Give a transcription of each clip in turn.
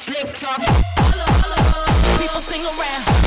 slip talk. People sing around.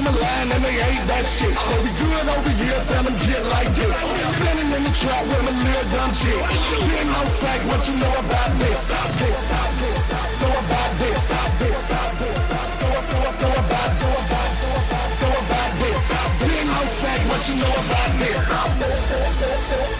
on the line and they hate that shit. But we good over here, tell them get like this. Standing in the trap with my little dumb shit. Getting on sack, what you know about this? Know about this? Know about this? Being on sack, what you know about this?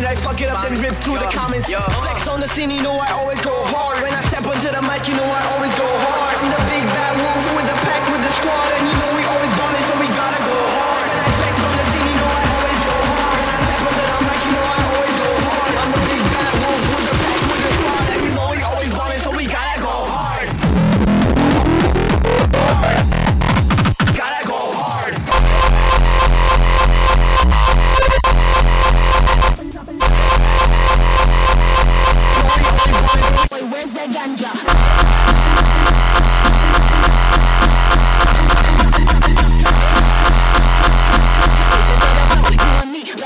it, I fuck it up, then rip through the comments. Flex on the scene, you know I always go hard. When I step onto the mic, you know I always go hard. I'm the big bad wolf with the pack, with the squad, and you know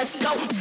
let's go.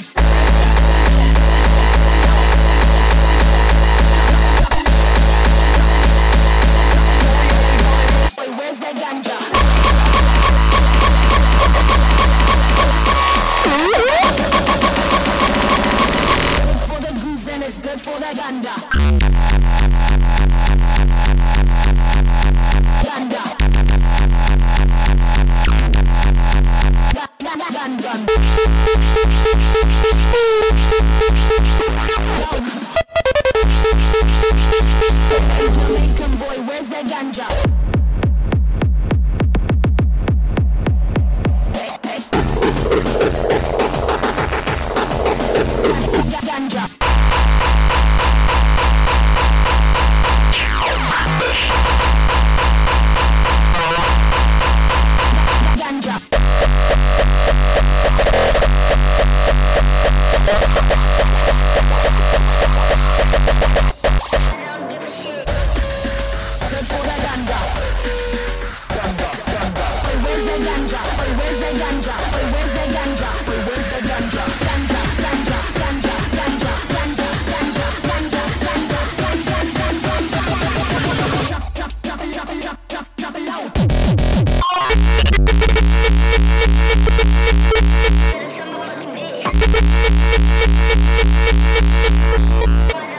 Thank you.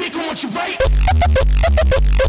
Dreaming comes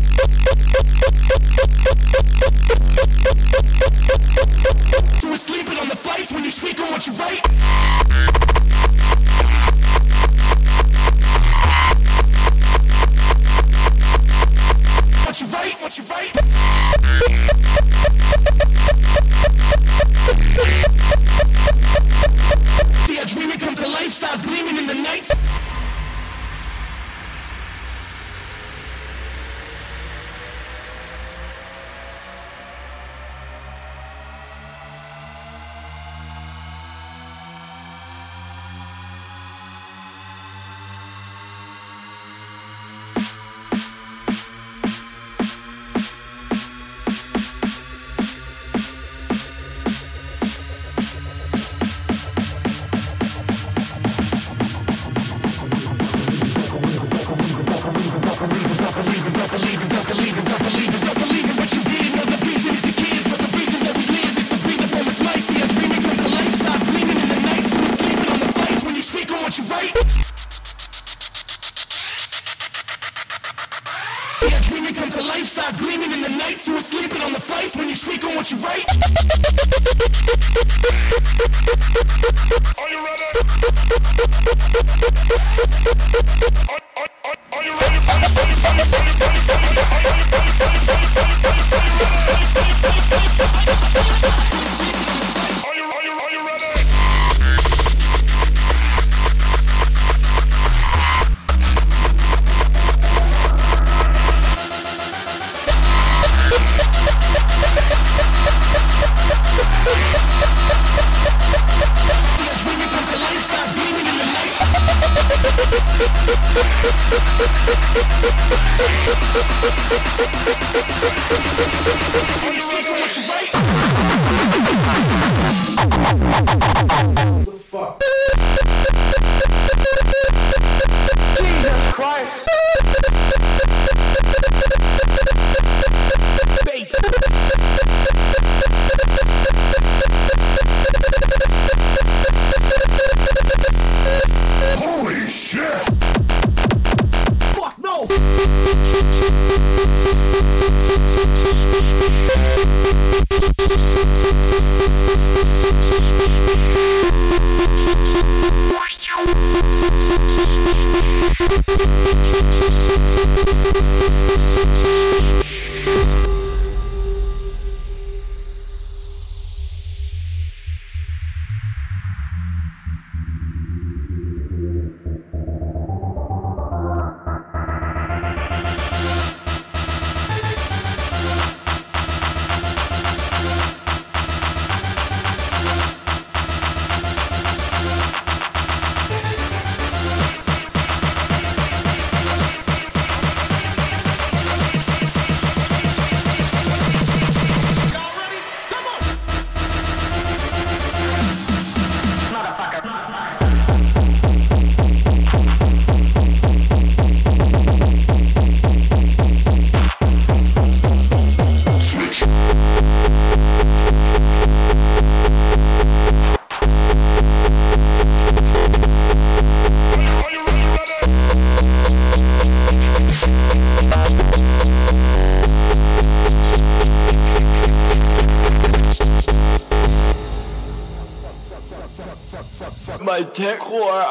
core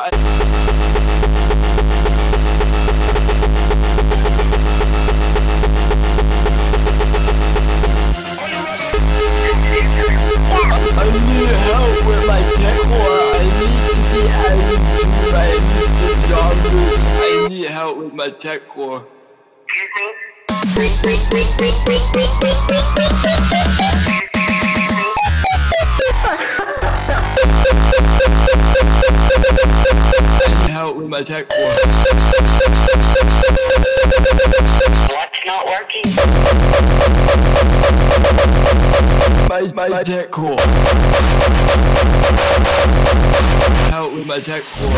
Help with my tech core. What's not working? My my tech core. Help with my tech core.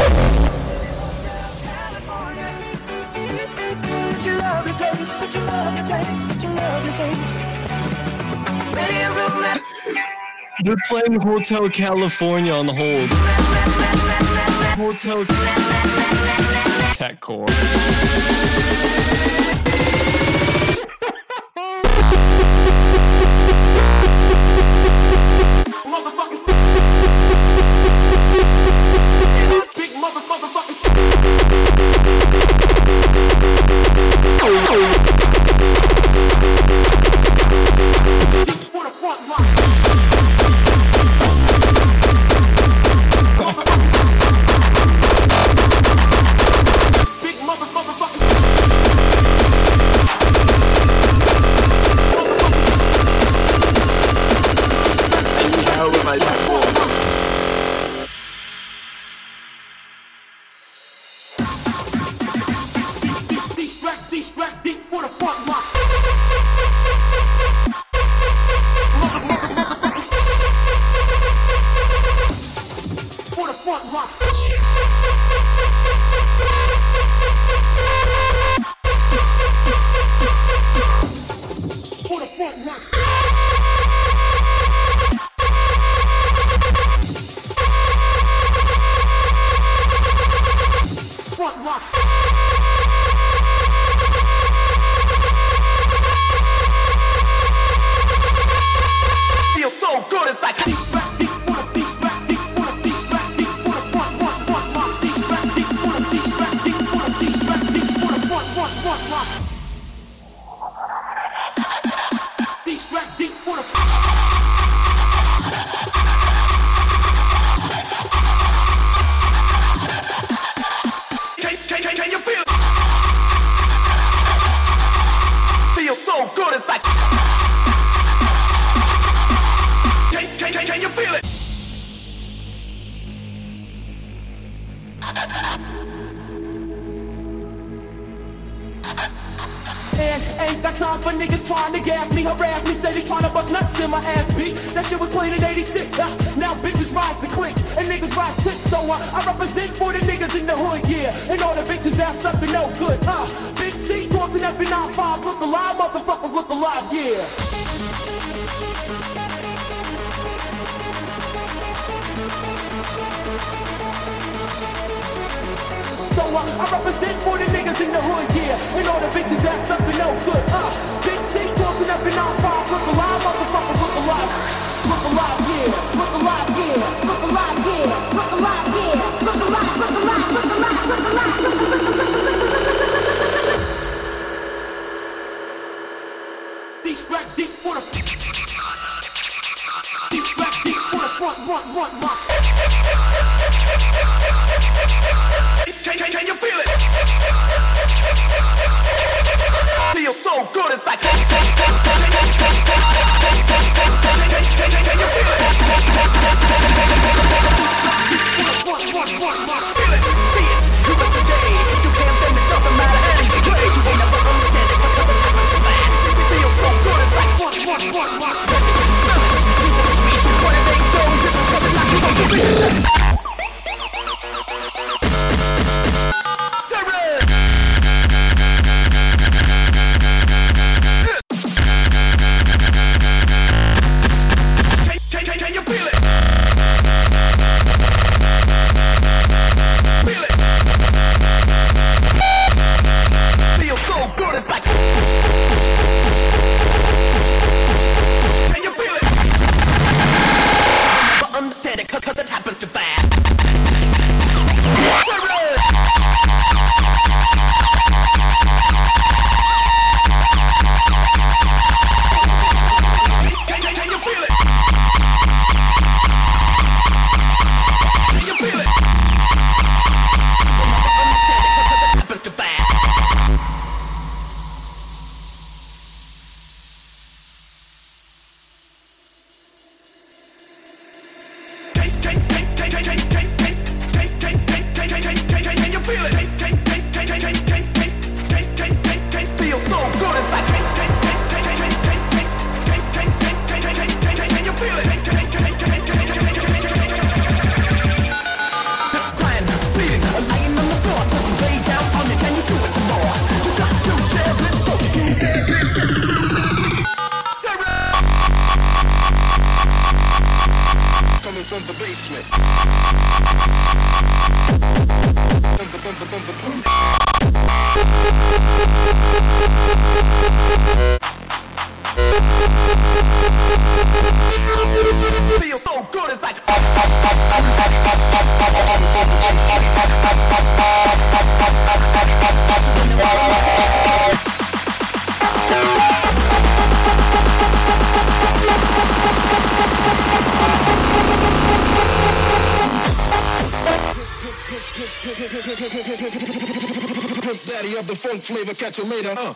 They're playing Hotel California on the hold. Hotel. Techcore. Motherfucker, motherfucker.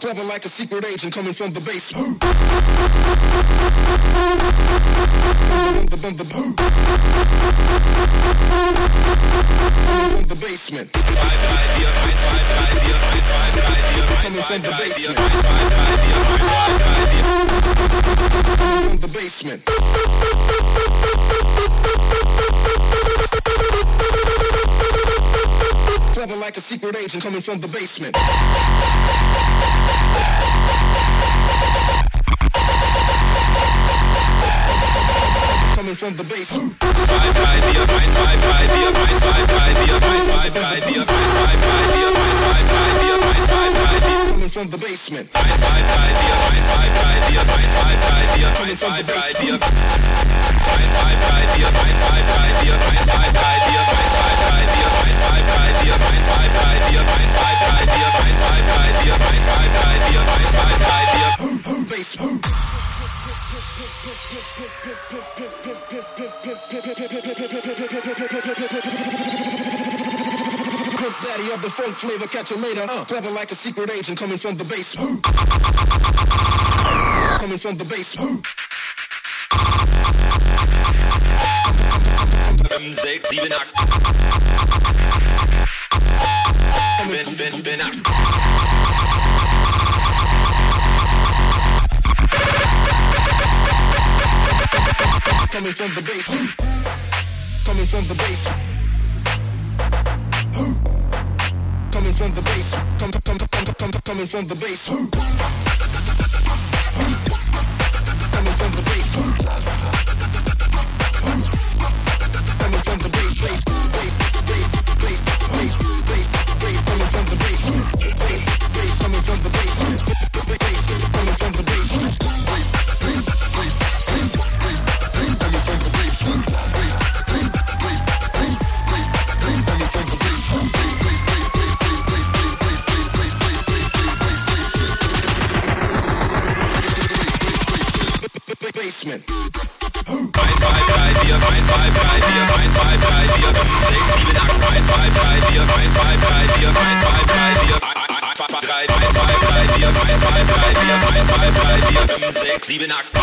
clever like a secret agent coming from the basement. From the, from the, from the basement. Coming from the basement. From the basement. Clever like a secret agent coming from the basement. from the bass. Coming from the basement. Coming from the basement. Basement. Prince Daddy of the funk flavor, catch you later. Uh, clever like a secret agent coming from the base. coming from the base. Sechs, sieben, acht. Ben, Ben, Ben, acht. coming from the base. Coming from the base. Coming from the base. Come, come, come, come, come, coming from the base. Coming from the base. leaving our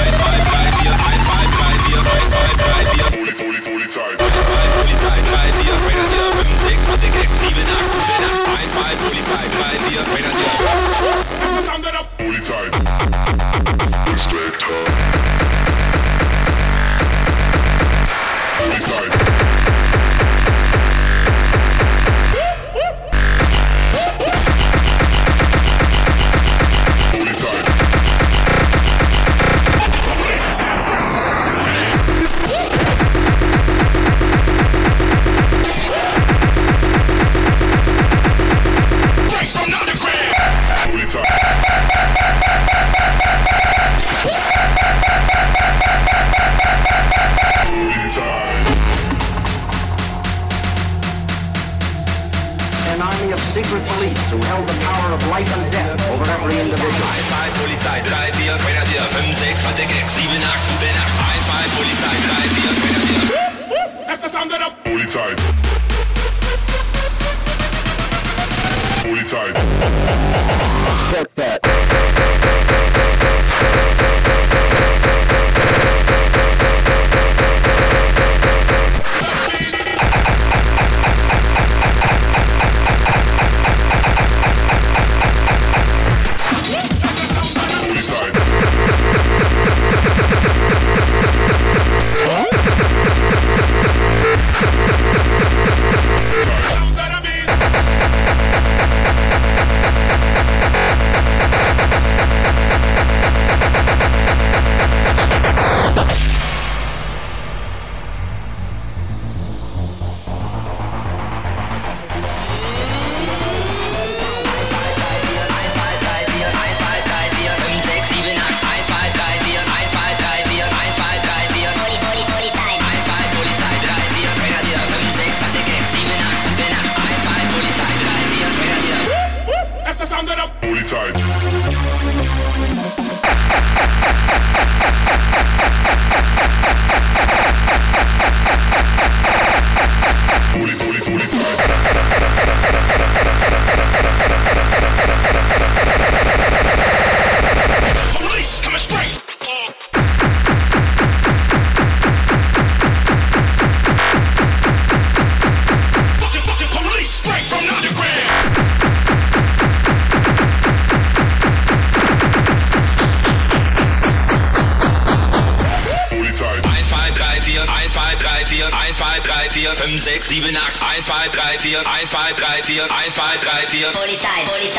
1, 2, 3, 4, 1, 2, 3, 4. Polizei, Polizei.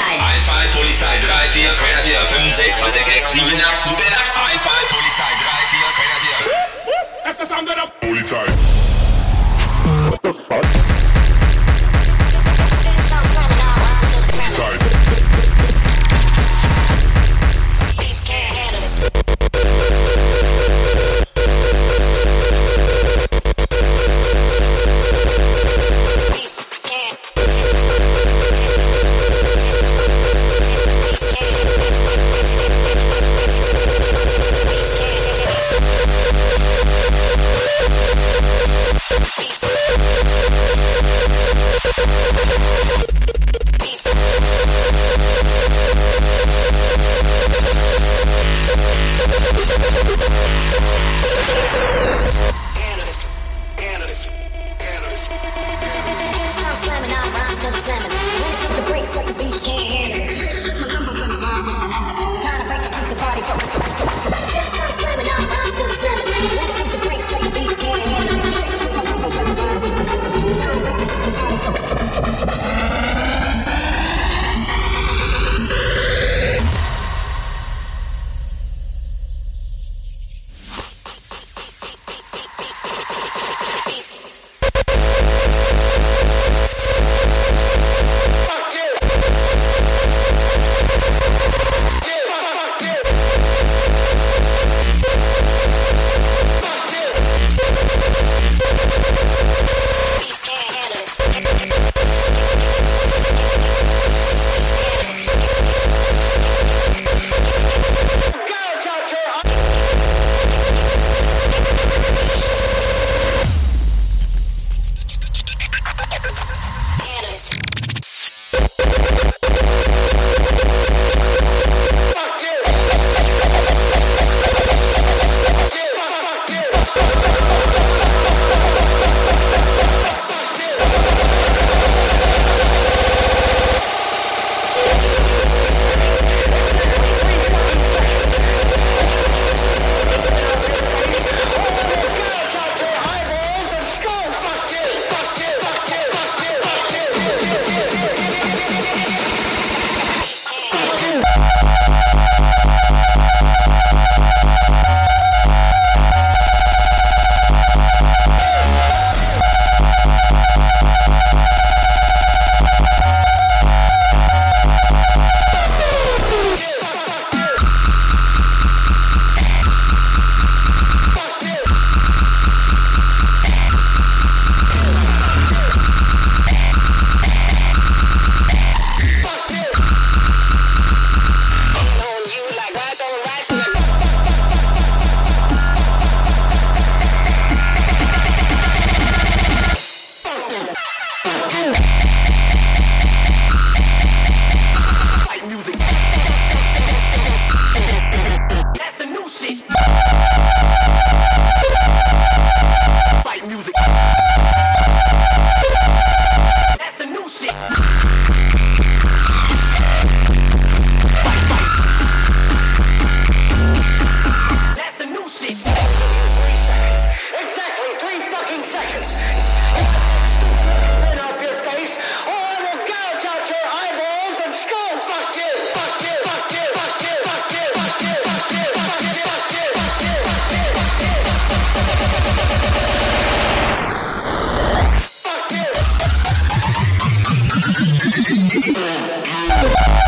Yeah.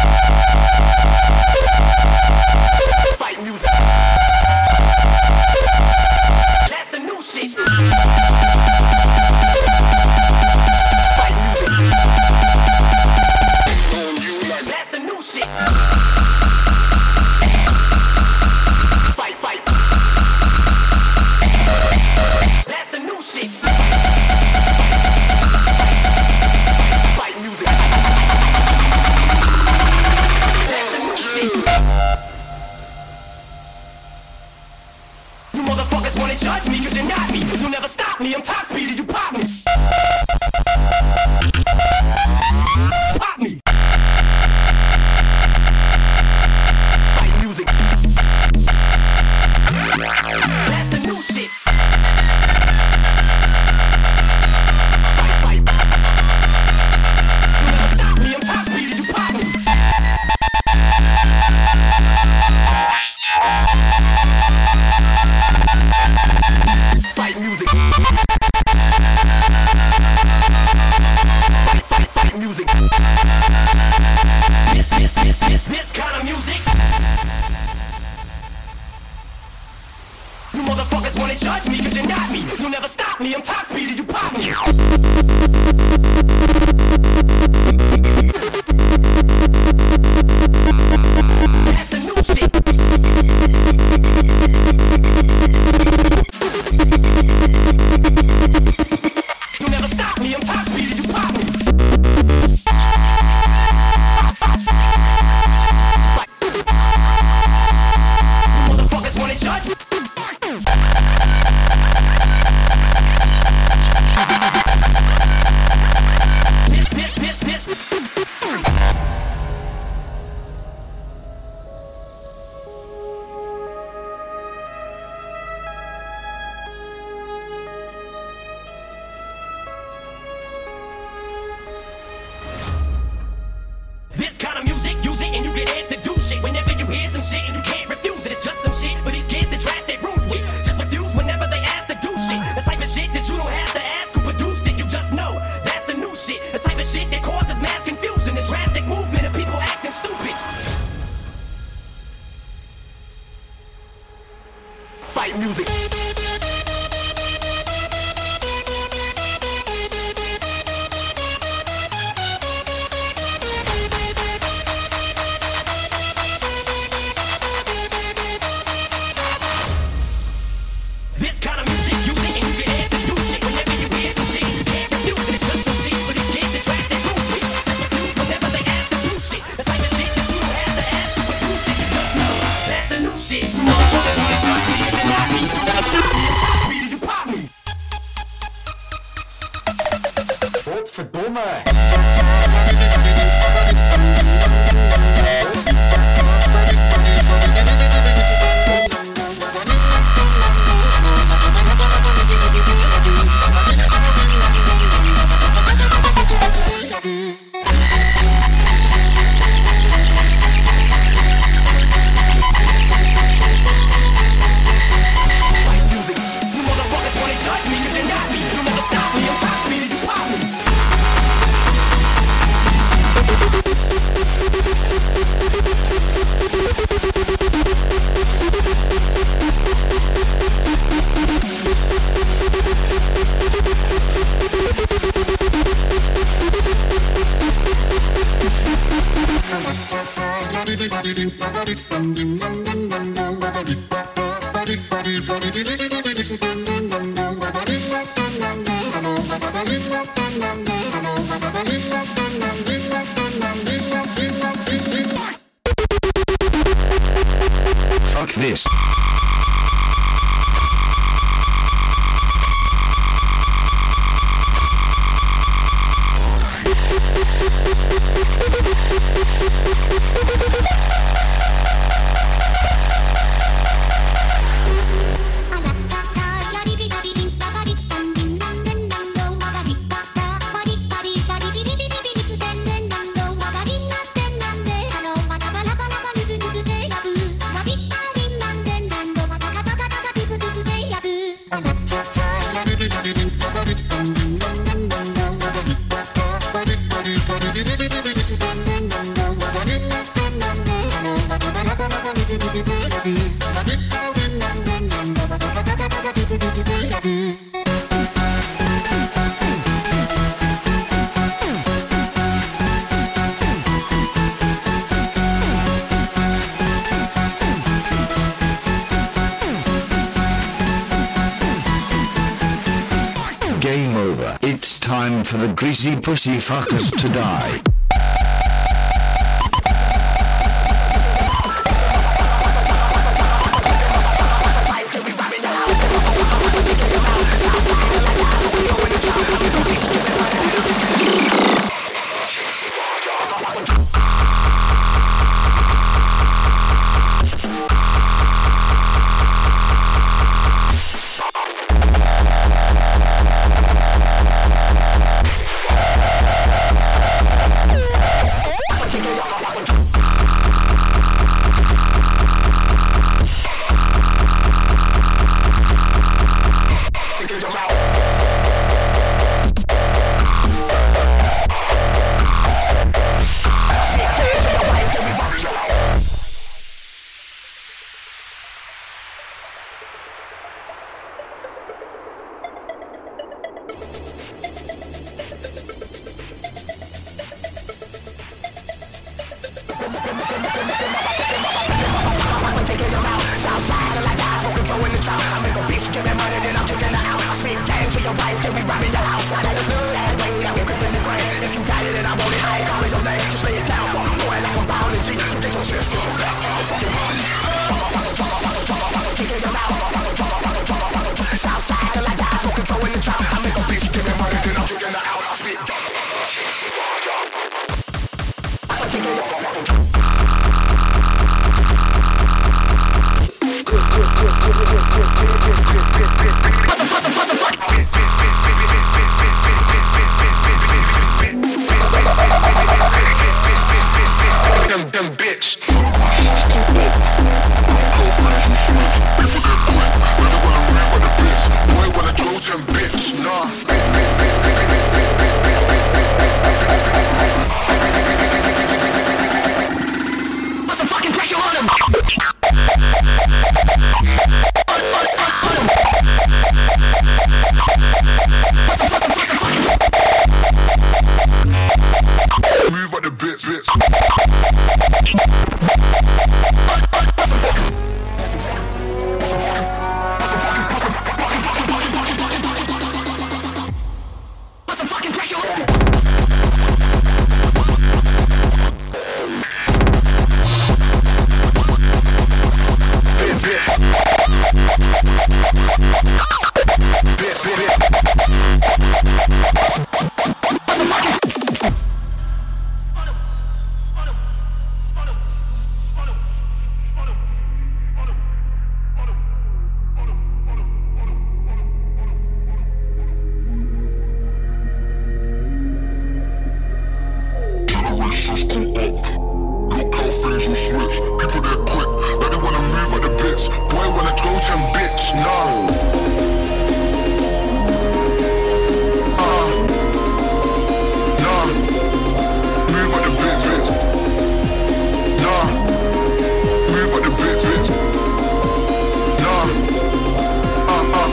She fuck us to die.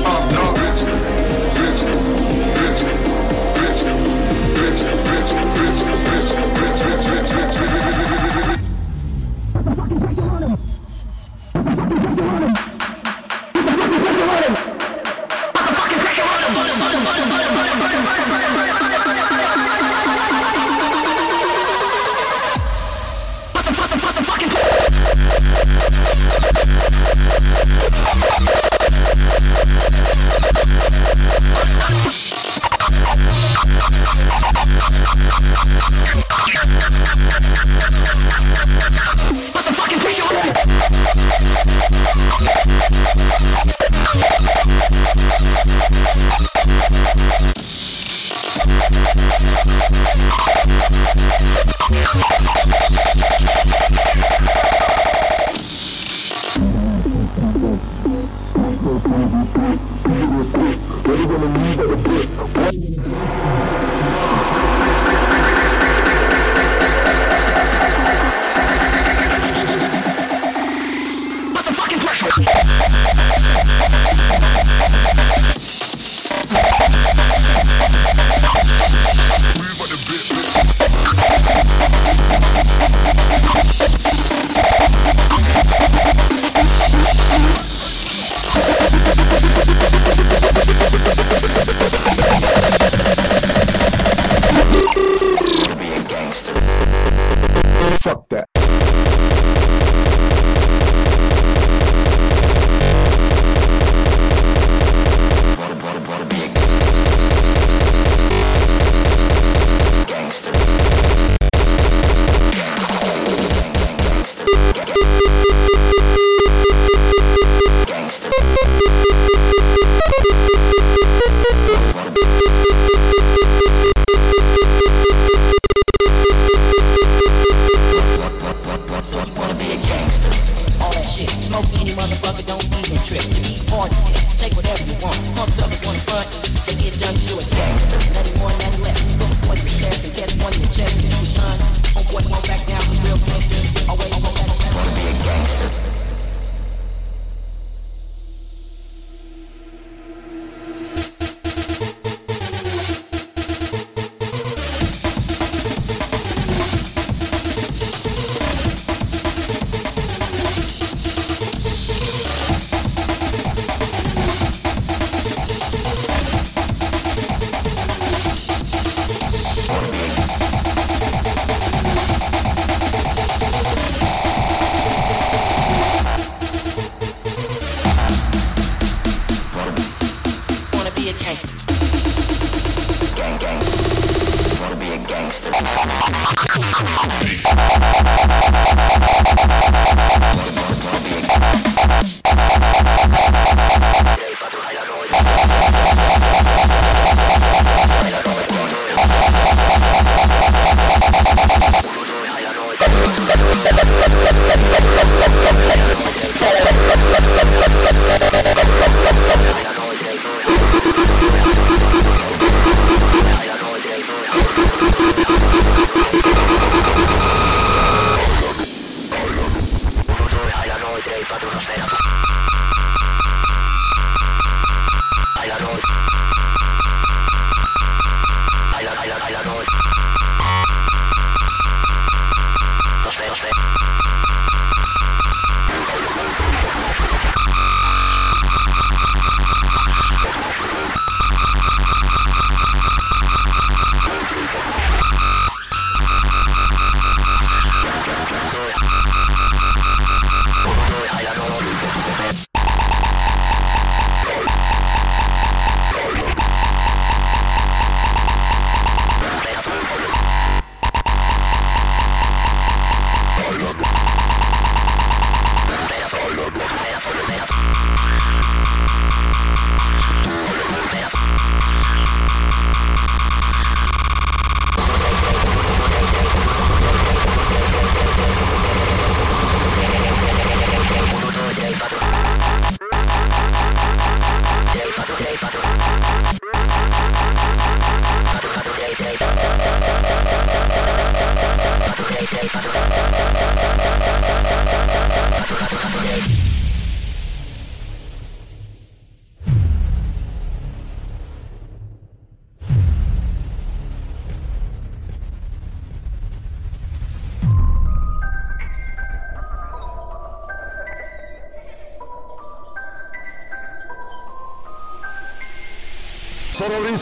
up, no.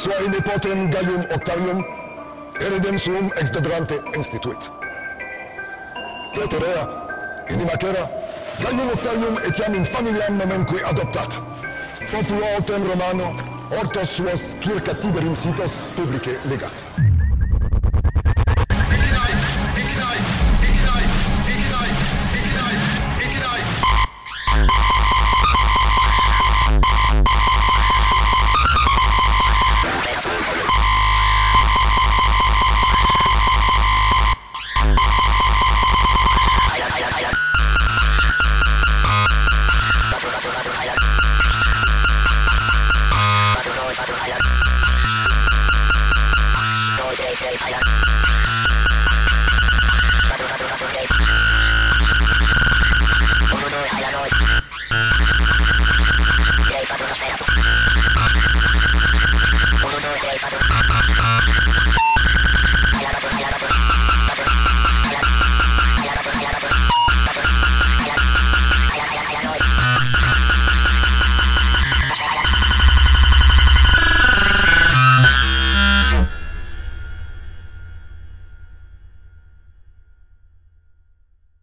suae nepotem Gaium Octavium eredem suum ex exdedrante instituit. Praeterea, inimacera, Gaium Octavium etiam in familiam nomenque adoptat. Populo autem Romano, hortos suos circa Tiberim sitos publice legat.